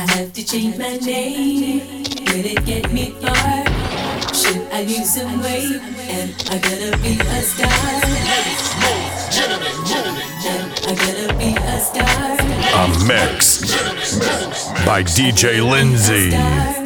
I have to change my name. Will it get me far? Should I lose some weight? Am I gonna be a star? Am I gonna be a star? A mix by DJ Lindsay.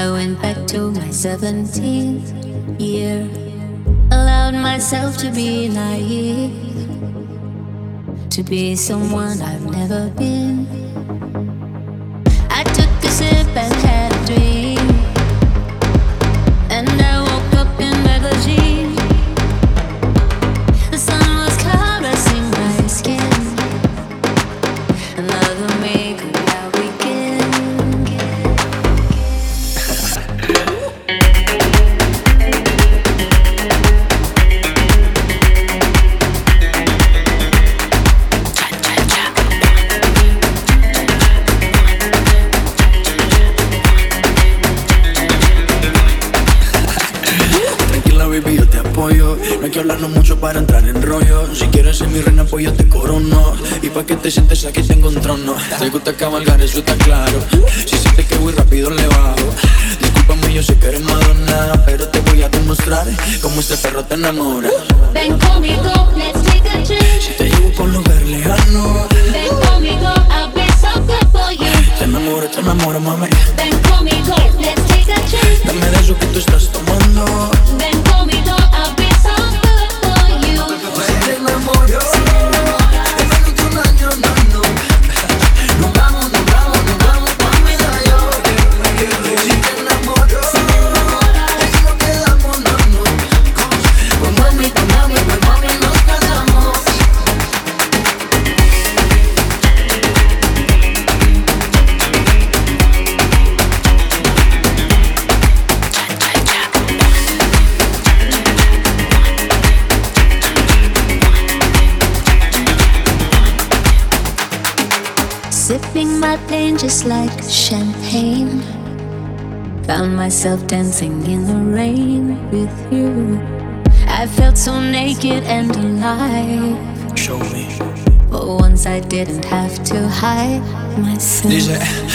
I went back to my 17th year, allowed myself to be naive, to be someone I've never been. I took a sip and had a dream. Te gusta cabalgar, eso está claro. Si sientes que voy rápido, le bajo. Discúlpame, yo sé que eres Madonna, pero te voy a demostrar cómo este perro te enamora. myself dancing in the rain with you. I felt so naked and alive. Show me. But once I didn't have to hide myself.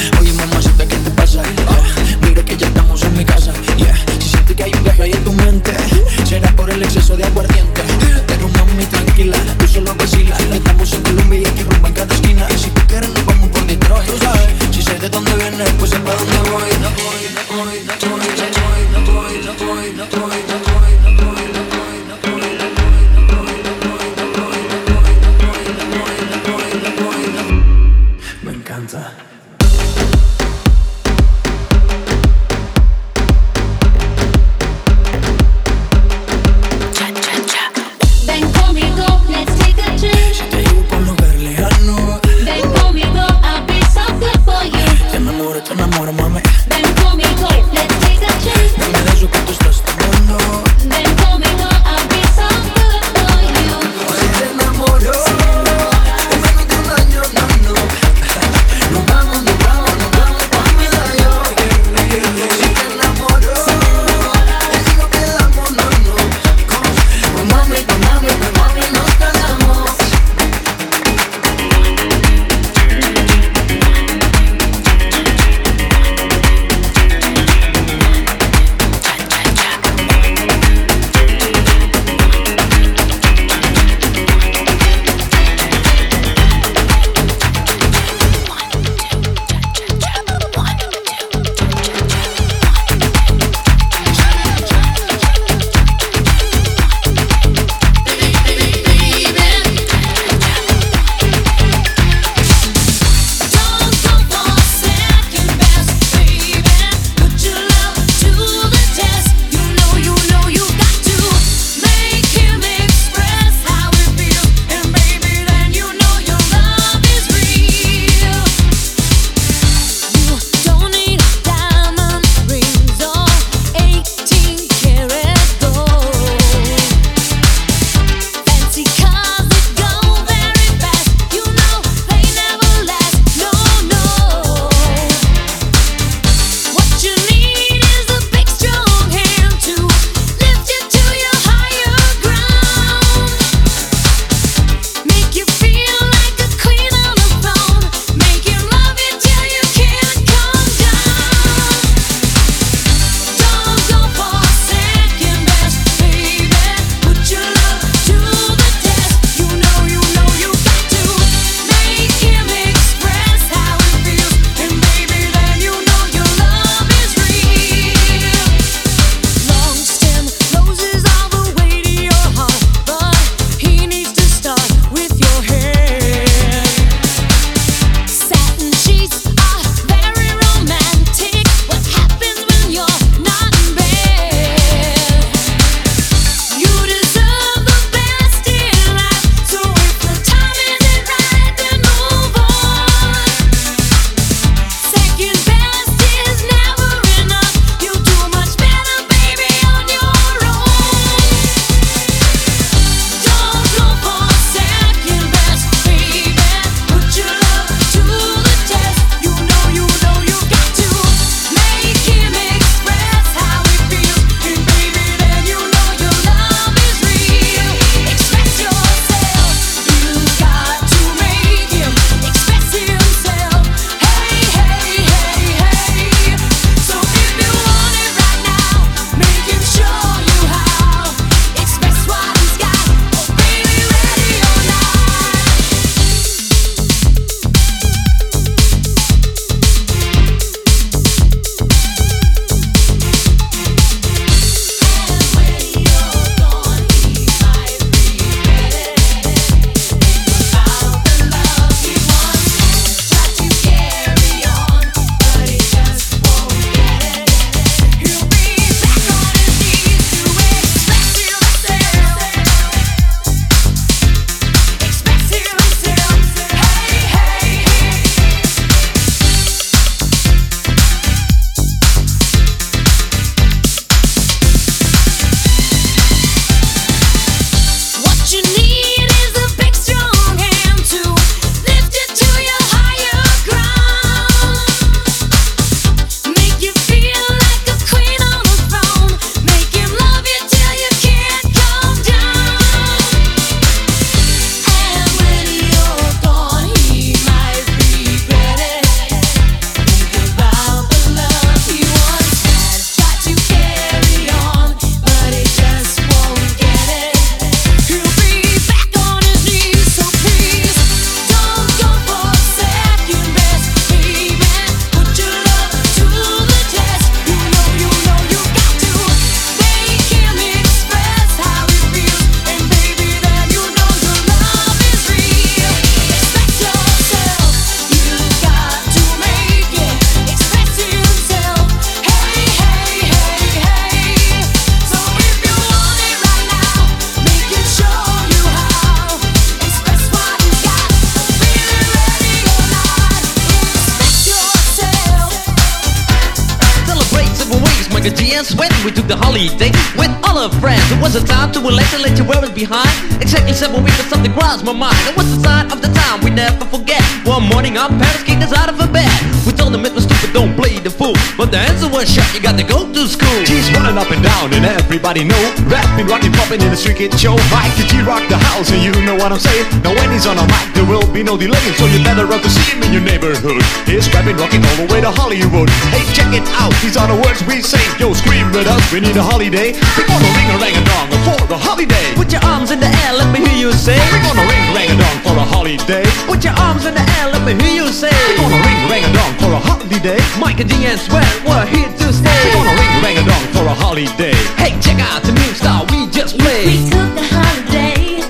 My mind. It was the sign of the time? We never forget. One morning, our parents kicked us out of a bed. We told them it was stupid, don't play the fool. But the answer was shut, you got to go to school. G's running up and down and everybody know. Rapping, rocking, popping in the street kid show. Mike the G rock the house? And you know what I'm saying. Now when he's on a mic there will be no delay So you better run to see him in your neighborhood. He's rapping, rocking all the way to Hollywood. Hey check it out, these are the words we say. Yo scream with us, we need a holiday. Gonna ring a rang a dong for the holiday. Put your arms in the air, let me hear you say. We're gonna ring rang a dong for a holiday Put your arms in the air, let me hear you say. We're gonna ring rang a dong for a holiday Mike and G and Sven, we're here to stay. We're gonna ring rang a dong for a holiday Hey, check out the new style we just We took a holiday.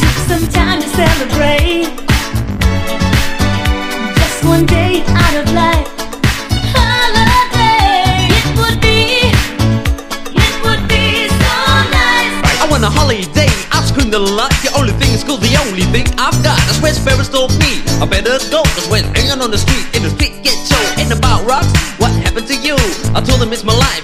Took some time to celebrate. Only thing I've got. That's where Sparrows told me. I better go. Cause when hanging on the street, in the street get show. Ain't about rocks. What happened to you? I told them it's my life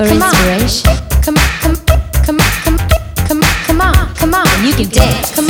For inspiration. And you can dance. Come on, come on,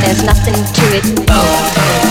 there's nothing to it. You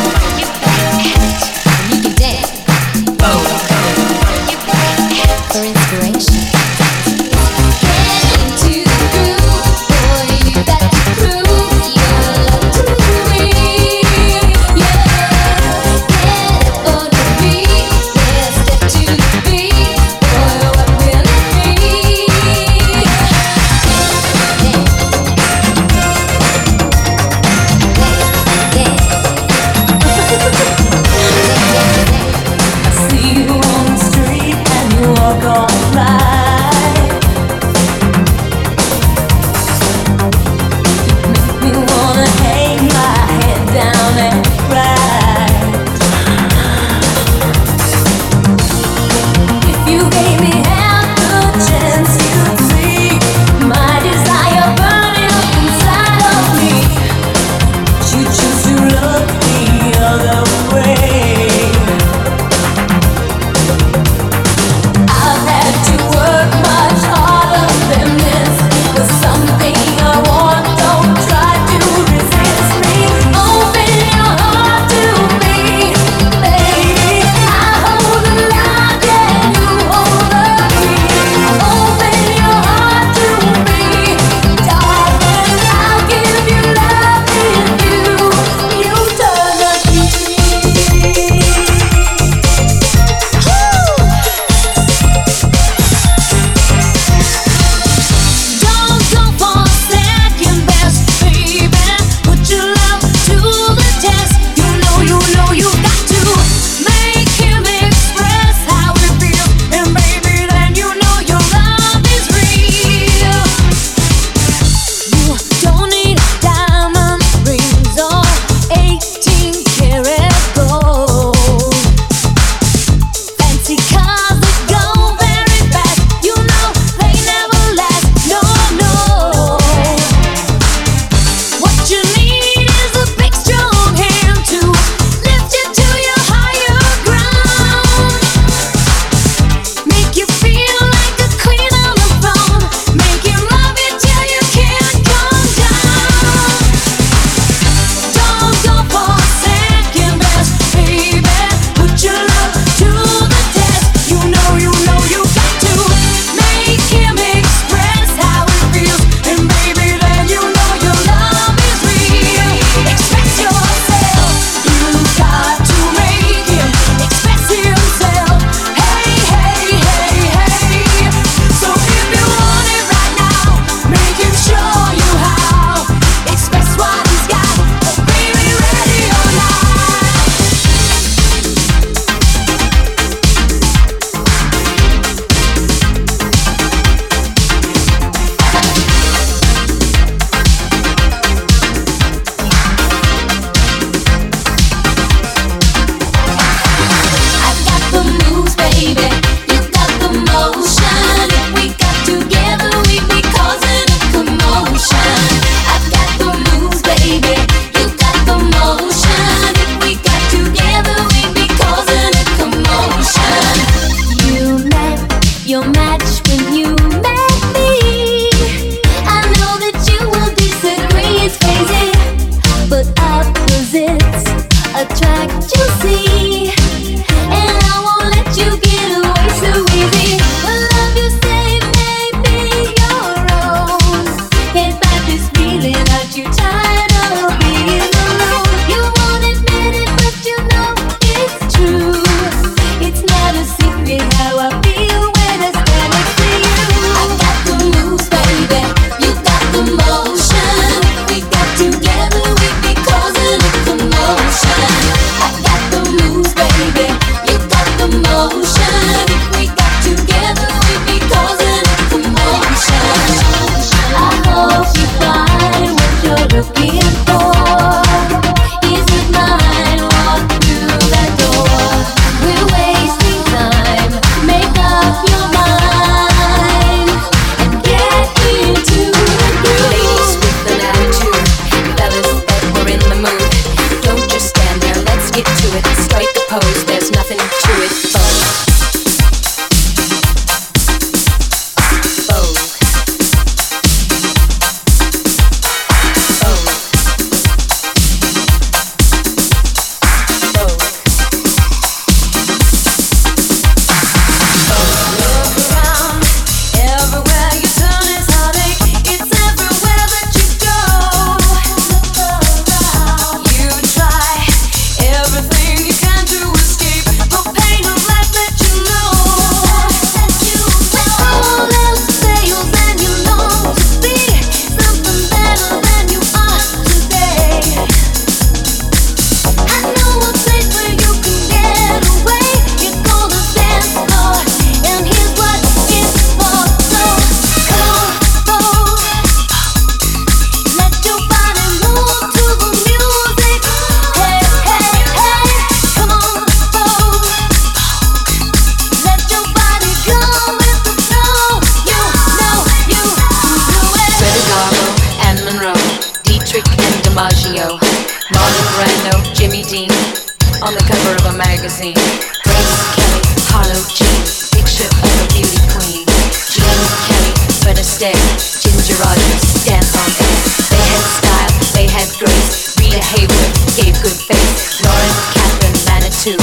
too.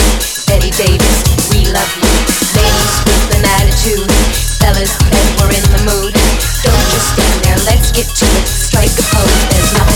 Bette Davis, we love you. Ladies with an attitude, fellas, bet we're in the mood. Don't just stand there, let's get to it. Strike a pose, there's nothing.